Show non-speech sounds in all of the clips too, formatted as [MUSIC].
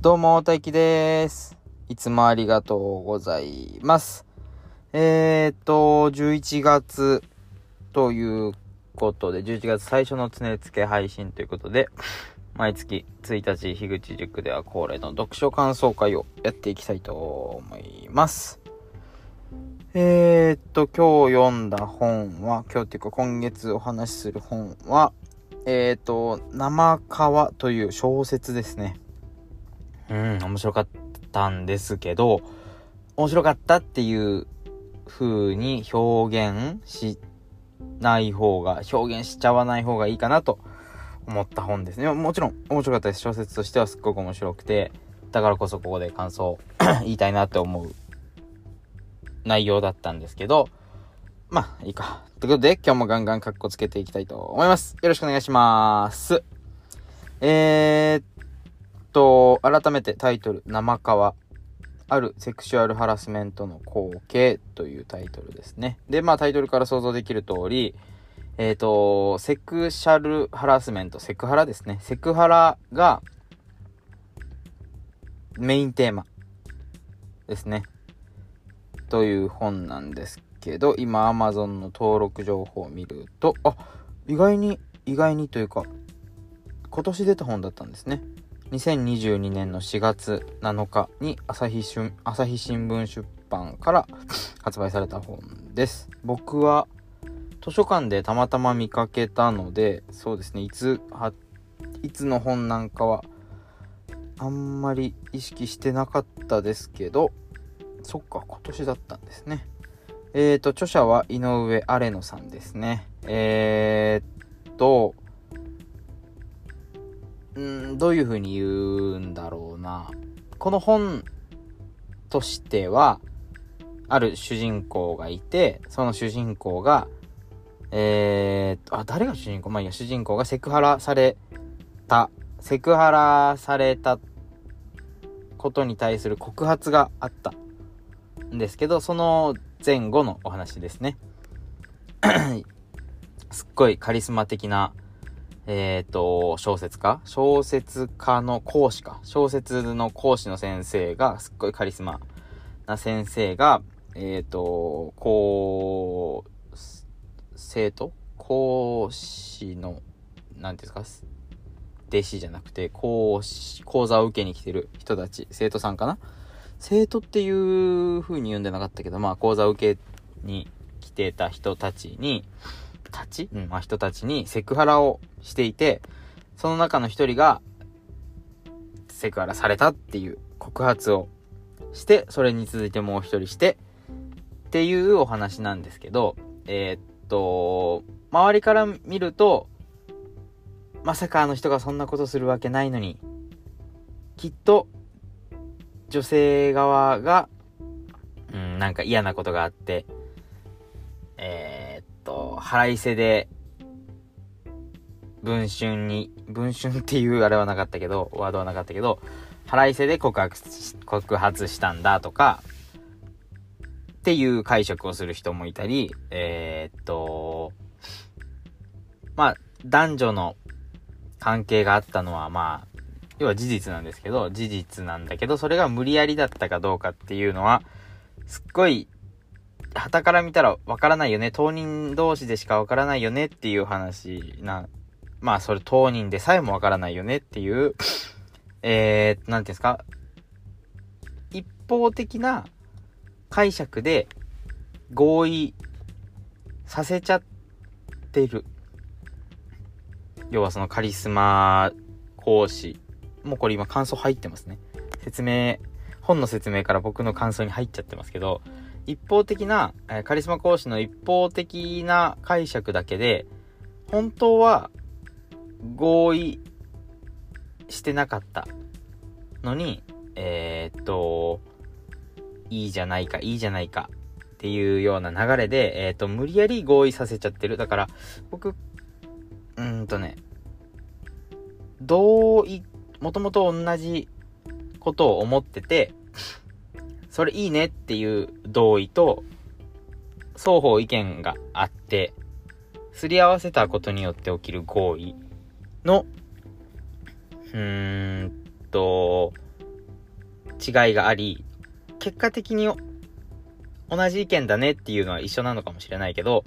どうも、大輝です。いつもありがとうございます。えーっと、11月ということで、11月最初の常付け配信ということで、毎月1日、樋口塾では恒例の読書感想会をやっていきたいと思います。えーっと、今日読んだ本は、今日っていうか今月お話しする本は、えーっと、生川という小説ですね。うん、面白かったんですけど、面白かったっていう風に表現しない方が、表現しちゃわない方がいいかなと思った本ですね。もちろん面白かったです。小説としてはすっごく面白くて、だからこそここで感想 [COUGHS] 言いたいなって思う内容だったんですけど、まあいいか。ということで今日もガンガンカッコつけていきたいと思います。よろしくお願いします。えー、っと、改めてタイトル、生川。あるセクシュアルハラスメントの光景というタイトルですね。で、まあタイトルから想像できる通り、えっ、と、セクシャルハラスメント、セクハラですね。セクハラがメインテーマですね。という本なんですけど、今 Amazon の登録情報を見ると、あ、意外に、意外にというか、今年出た本だったんですね。2022年の4月7日に朝日新朝日新聞出版から発売された本です。僕は図書館でたまたま見かけたので、そうですね、いつ、はいつの本なんかはあんまり意識してなかったですけど、そっか、今年だったんですね。えーと、著者は井上アレノさんですね。えーと、うん、どういう風に言うんだろうな。この本としては、ある主人公がいて、その主人公が、えー、あ、誰が主人公？まあいや、主人公がセクハラされた、セクハラされたことに対する告発があったんですけど、その前後のお話ですね。[CLEARS THROAT] すっごいカリスマ的な、えっ、と、小説家？小説家の講師か。小説の講師の先生が、すっごいカリスマな先生が、えっ、と、こう、生徒？講師の、なんていうんですか？弟子じゃなくて、講師、講座を受けに来てる人たち、生徒さんかな？生徒っていう風に言うんでなかったけど、まあ、講座を受けに来てた人たちに、たち？うん、まあ、人たちにセクハラをしていて、その中の一人が、セクハラされたっていう告発をして、それに続いてもう一人して、っていうお話なんですけど、えー、っと、周りから見ると、まさかあの人がそんなことするわけないのに、きっと、女性側が、うん、なんか嫌なことがあって、腹いせで、文春に、文春っていうあれはなかったけど、ワードはなかったけど、腹いせで告白、告発したんだとか、っていう解釈をする人もいたり、えー、っと、まあ、男女の関係があったのは、まあ、要は事実なんですけど、事実なんだけど、それが無理やりだったかどうかっていうのは、すっごい、旗から見たらわからないよね。当人同士でしかわからないよねっていう話な、まあ、それ当人でさえもわからないよねっていう、えー、なんていうんですか、一方的な解釈で合意させちゃってる。要はそのカリスマ講師。もうこれ今感想入ってますね。説明、本の説明から僕の感想に入っちゃってますけど、一方的な、えカリスマ講師の一方的な解釈だけで、本当は合意してなかったのに、えーっと、いいじゃないか、いいじゃないかっていうような流れで、えーっと、無理やり合意させちゃってる。だから、僕、うーんとね、同意、もともと同じことを思ってて、それいいねっていう同意と、双方意見があって、すり合わせたことによって起きる合意の、うーんと、違いがあり、結果的に同じ意見だねっていうのは一緒なのかもしれないけど、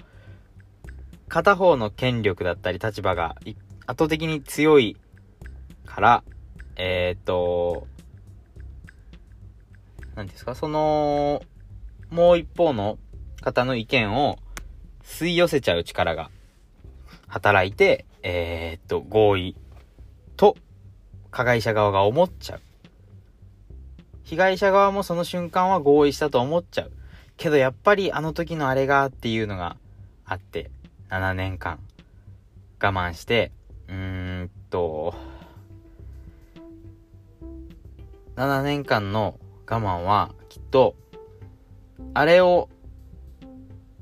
片方の権力だったり立場が圧倒的に強いから、えっ、ー、と、何ですか、その、もう一方の方の意見を吸い寄せちゃう力が働いて、えー、っと、合意と加害者側が思っちゃう。被害者側もその瞬間は合意したと思っちゃう。けどやっぱりあの時のあれがっていうのがあって、7年間我慢して、うーんと、7年間の我慢はきっと、あれを、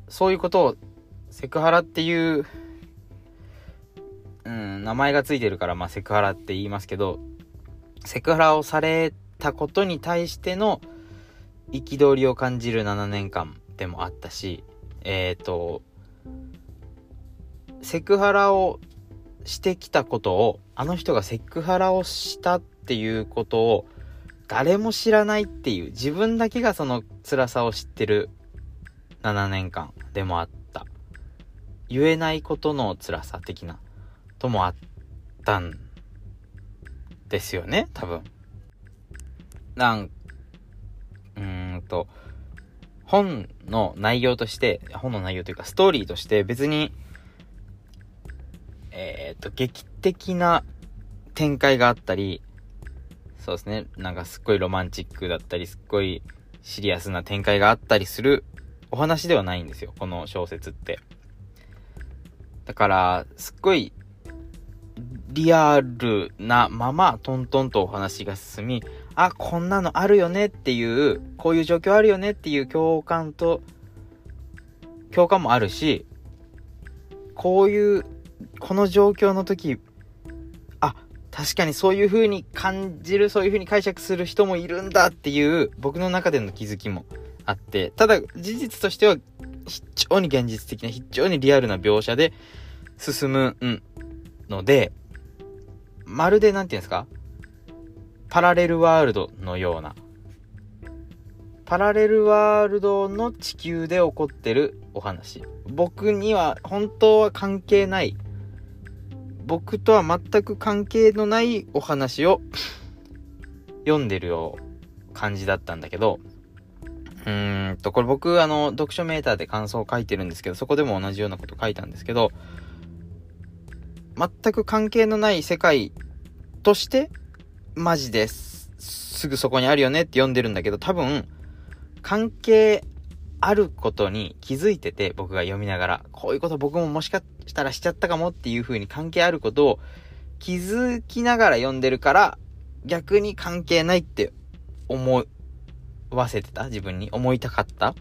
そういうことをセクハラっていううん、名前がついてるから、まあ、セクハラって言いますけど、セクハラをされたことに対しての憤りを感じる7年間でもあったし、えっ、ー、と、セクハラをしてきたことを、あの人がセクハラをしたっていうことを、誰も知らないっていう、自分だけがその辛さを知ってる7年間でもあった。言えないことの辛さ的な。ともあったんですよね、多分。なん、うーんと、本の内容として、本の内容というかストーリーとして別に、えっ、と、劇的な展開があったり、そうですね、なんかすっごいロマンチックだったり、すっごいシリアスな展開があったりするお話ではないんですよ、この小説って。だから、すっごいリアルなままトントンとお話が進み、あ、こんなのあるよねっていう、こういう状況あるよねっていう共感と、共感もあるし、こういう、この状況の時、確かにそういう風に感じる、そういう風に解釈する人もいるんだっていう僕の中での気づきもあって、ただ事実としては非常に現実的な、非常にリアルな描写で進む、ので、まるで何て言うんですか？パラレルワールドのような。パラレルワールドの地球で起こってるお話。僕には本当は関係ない。僕とは全く関係のないお話を読んでるよう感じだったんだけど、うーんと、これ僕あの、読書メーターで感想を書いてるんですけど、そこでも同じようなこと書いたんですけど、全く関係のない世界として、マジです。すぐそこにあるよねって読んでるんだけど、多分、関係あることに気づいてて、僕が読みながら、こういうこと僕ももしかしたらしちゃったかもっていう風に関係あることを気づきながら読んでるから、逆に関係ないって思わせてた自分に思いたかった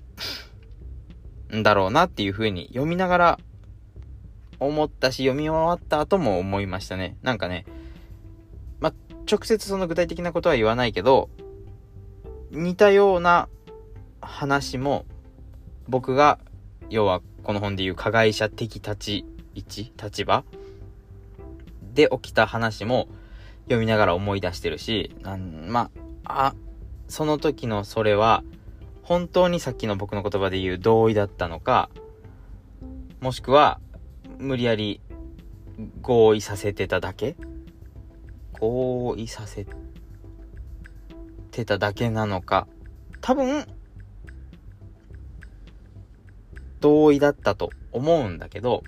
んだろうなっていう風に読みながら思ったし、読み終わった後も思いましたね。なんかね、ま、直接その具体的なことは言わないけど、似たような話も、僕が、要はこの本で言う加害者的立ち位置立場？で起きた話も読みながら思い出してるし、なんまあ、その時のそれは、本当にさっきの僕の言葉で言う同意だったのか、もしくは、無理やり合意させてただけ？合意させてただけなのか。多分同意だったと思うんだけど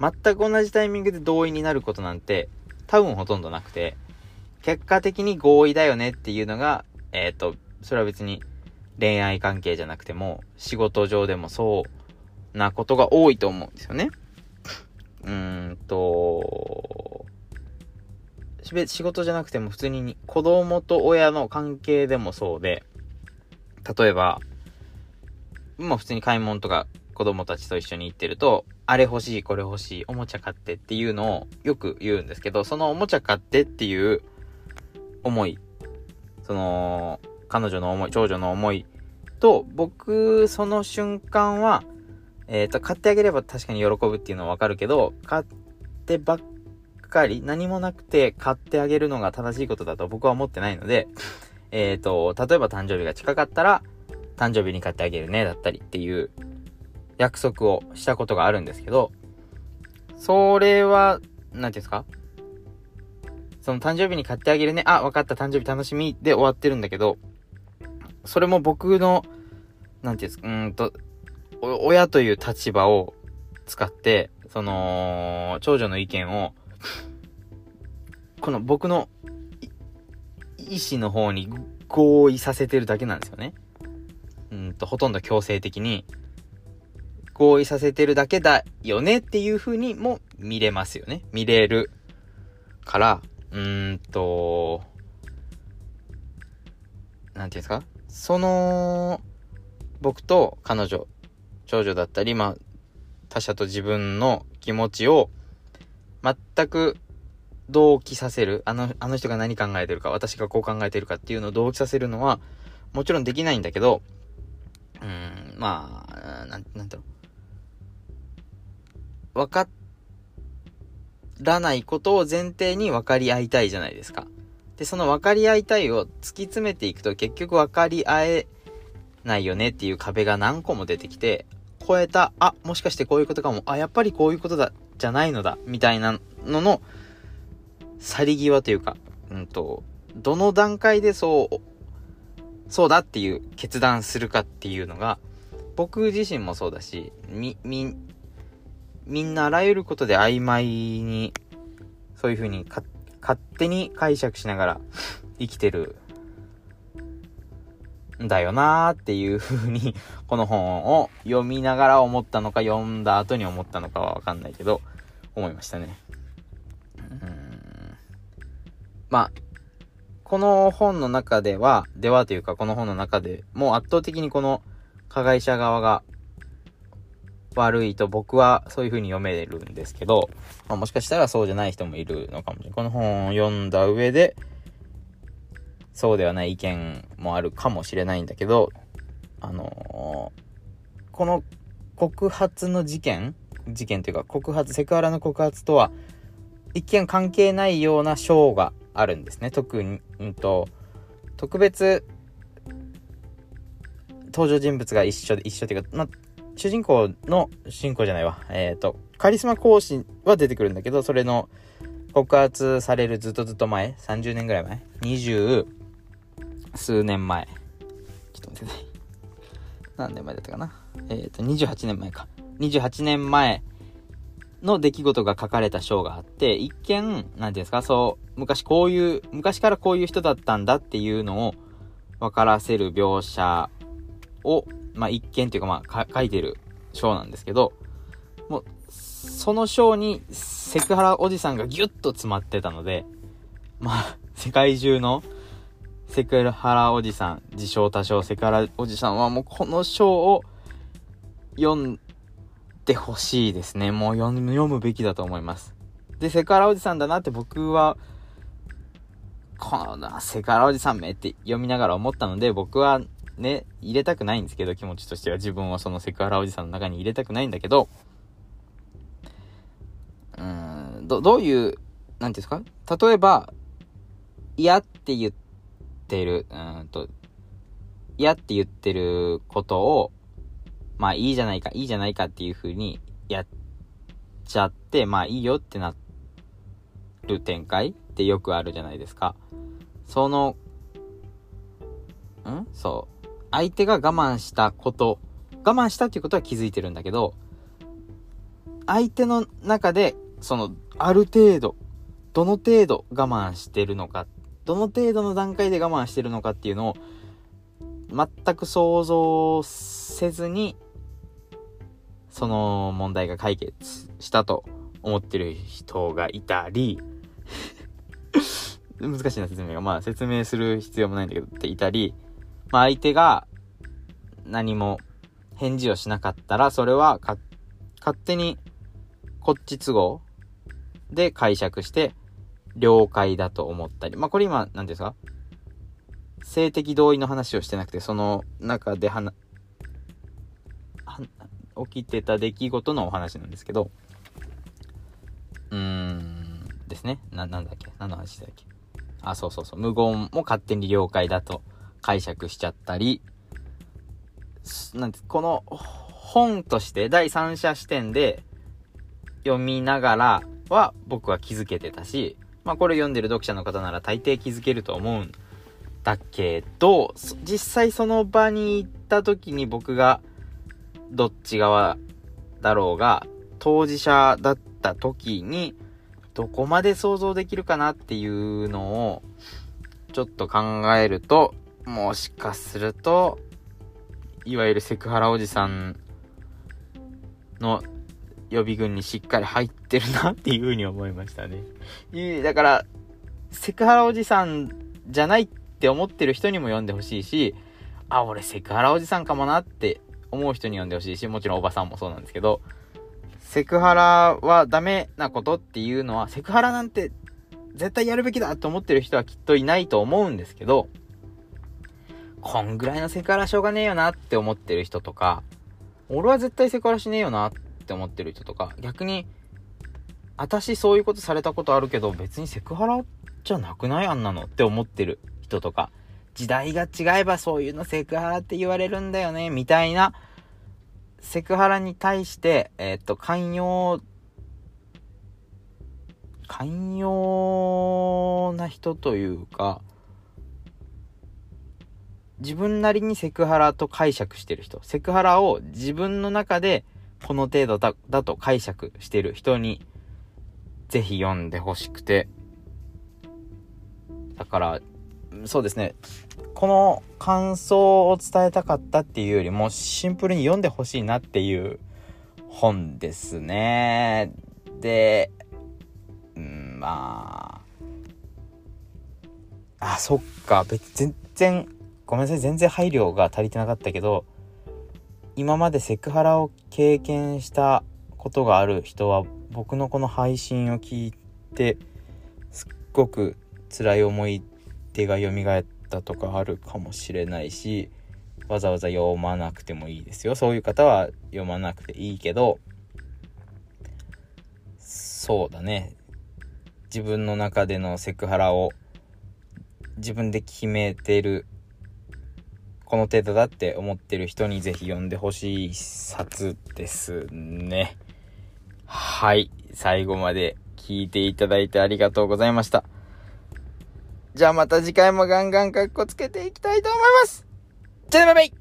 全く同じタイミングで同意になることなんて多分ほとんどなくて結果的に合意だよねっていうのがえっ、ー、とそれは別に恋愛関係じゃなくても仕事上でもそうなことが多いと思うんですよね。うーんと、仕事じゃなくても普通に子供と親の関係でもそうで、例えば、まあ普通に買い物とか子供たちと一緒に行ってると、あれ欲しい、これ欲しい、おもちゃ買ってっていうのをよく言うんですけど、そのおもちゃ買ってっていう思い、その、彼女の思い、長女の思いと、僕、その瞬間は、えっ、ー、と、買ってあげれば確かに喜ぶっていうのはわかるけど、買ってばっかり、何もなくて買ってあげるのが正しいことだと僕は思ってないので、えっ、ー、と、例えば誕生日が近かったら、誕生日に買ってあげるね、だったりっていう約束をしたことがあるんですけど、それは、なんていうんですか？その誕生日に買ってあげるね、あ、分かった、誕生日楽しみで終わってるんだけど、それも僕の、なんていうんですか、うんと、親という立場を使って、その、長女の意見を、この僕の意思の方に合意させてるだけなんですよね。うんと、ほとんど強制的に。合意させてるだけだよねっていう風にも見れますよね。見れるから、うーんと、なんていうんですか？その、僕と彼女、長女だったり、まあ、他者と自分の気持ちを全く同期させる、あの、あの人が何考えてるか、私がこう考えてるかっていうのを同期させるのは、もちろんできないんだけど、うん、まあ、なん、なんていう。わからないことを前提に分かり合いたいじゃないですか。で、その分かり合いたいを突き詰めていくと結局分かり合えないよねっていう壁が何個も出てきて、超えた、あ、もしかしてこういうことかも、あ、やっぱりこういうことだ、じゃないのだ、みたいなのの、去り際というか、うんと、どの段階でそう、そうだっていう決断するかっていうのが、僕自身もそうだし、み、み、みんなあらゆることで曖昧に、そういう風に勝手に解釈しながら生きてるんだよなーっていう風に、この本を読みながら思ったのか、読んだ後に思ったのかはわかんないけど、思いましたね。うんまあ、この本の中では、ではというかこの本の中でもう圧倒的にこの加害者側が悪いと僕はそういう風に読めるんですけど、まあ、もしかしたらそうじゃない人もいるのかもしれない。この本を読んだ上で、そうではない意見もあるかもしれないんだけど、あのー、この告発の事件事件というか告発、セクハラの告発とは一見関係ないような章があるんですね。特に、うんと、特別登場人物が一緒で、一緒っていうか、ま、主人公の、主人公じゃないわ。えっ、ー、と、カリスマ講師は出てくるんだけど、それの告発されるずっとずっと前、30年ぐらい前、20数年前。ちょっと待ってね。何年前だったかな？えっ、ー、と、28年前か。28年前の出来事が書かれた章があって、一見、なんていうんですか、そう、昔こういう、昔からこういう人だったんだっていうのを分からせる描写を、まあ一見っていうかまあ書いてる章なんですけど、もう、その章にセクハラおじさんがギュッと詰まってたので、まあ、世界中のセクハラおじさん、自称多少セクハラおじさんはもうこの章を読んてほしいですね。もう読むべきだと思います。で、セクハラおじさんだなって僕は、このセクハラおじさんめって読みながら思ったので、僕はね、入れたくないんですけど、気持ちとしては自分をそのセクハラおじさんの中に入れたくないんだけど、うーん、ど、どういう、なんていうんですか？例えば、嫌って言ってる、うんと、嫌って言ってることを、まあいいじゃないか、いいじゃないかっていう風にやっちゃって、まあいいよってなる展開ってよくあるじゃないですか。その、ん？そう。相手が我慢したこと、我慢したっていうことは気づいてるんだけど、相手の中で、その、ある程度、どの程度我慢してるのか、どの程度の段階で我慢してるのかっていうのを、全く想像せずにその問題が解決したと思ってる人がいたり [LAUGHS] 難しいな説明が。まあ説明する必要もないんだけどっていたり、まあ相手が何も返事をしなかったら、それは勝手にこっち都合で解釈して了解だと思ったり。まあこれ今、何ですか？性的同意の話をしてなくて、その中で話、起きてた出来事のお話なんですけど、うーん、ですね。な、なんだっけ？何の話だっけ？あ、そうそうそう、無言も勝手に了解だと。解釈しちゃったり、なんて、この本として第三者視点で読みながらは僕は気づけてたし、まあこれ読んでる読者の方なら大抵気づけると思うんだけど、実際その場に行った時に僕がどっち側だろうが、当事者だった時に、どこまで想像できるかなっていうのを、ちょっと考えると、もしかすると、いわゆるセクハラおじさんの予備軍にしっかり入ってるなっていうふうに思いましたね。だから、セクハラおじさんじゃないって思ってる人にも読んでほしいし、あ、俺セクハラおじさんかもなって思う人に読んでほしいし、もちろんおばさんもそうなんですけど、セクハラはダメなことっていうのは、セクハラなんて絶対やるべきだと思ってる人はきっといないと思うんですけど、こんぐらいのセクハラしょうがねえよなって思ってる人とか、俺は絶対セクハラしねえよなって思ってる人とか、逆に、私そういうことされたことあるけど、別にセクハラじゃなくないあんなのって思ってる人とか、時代が違えばそういうのセクハラって言われるんだよね、みたいな、セクハラに対して、えー、っと、寛容、寛容な人というか、自分なりにセクハラと解釈してる人、セクハラを自分の中でこの程度だだと解釈してる人に、ぜひ読んでほしくて、だから、そうですね、この感想を伝えたかったっていうよりも、シンプルに読んでほしいなっていう本ですね。で、うん、まあ、あ、そっか、別、全然、ごめんなさい全然配慮が足りてなかったけど今までセクハラを経験したことがある人は僕のこの配信を聞いてすっごく辛い思い出が蘇ったとかあるかもしれないしわざわざ読まなくてもいいですよ。そういう方は読まなくていいけどそうだね。自分の中でのセクハラを自分で決めてるこの程度だって思ってる人にぜひ読んでほしい一冊ですね。はい。最後まで聞いていただいてありがとうございました。じゃあまた次回もガンガンカッコつけていきたいと思いますじゃあねバイバイ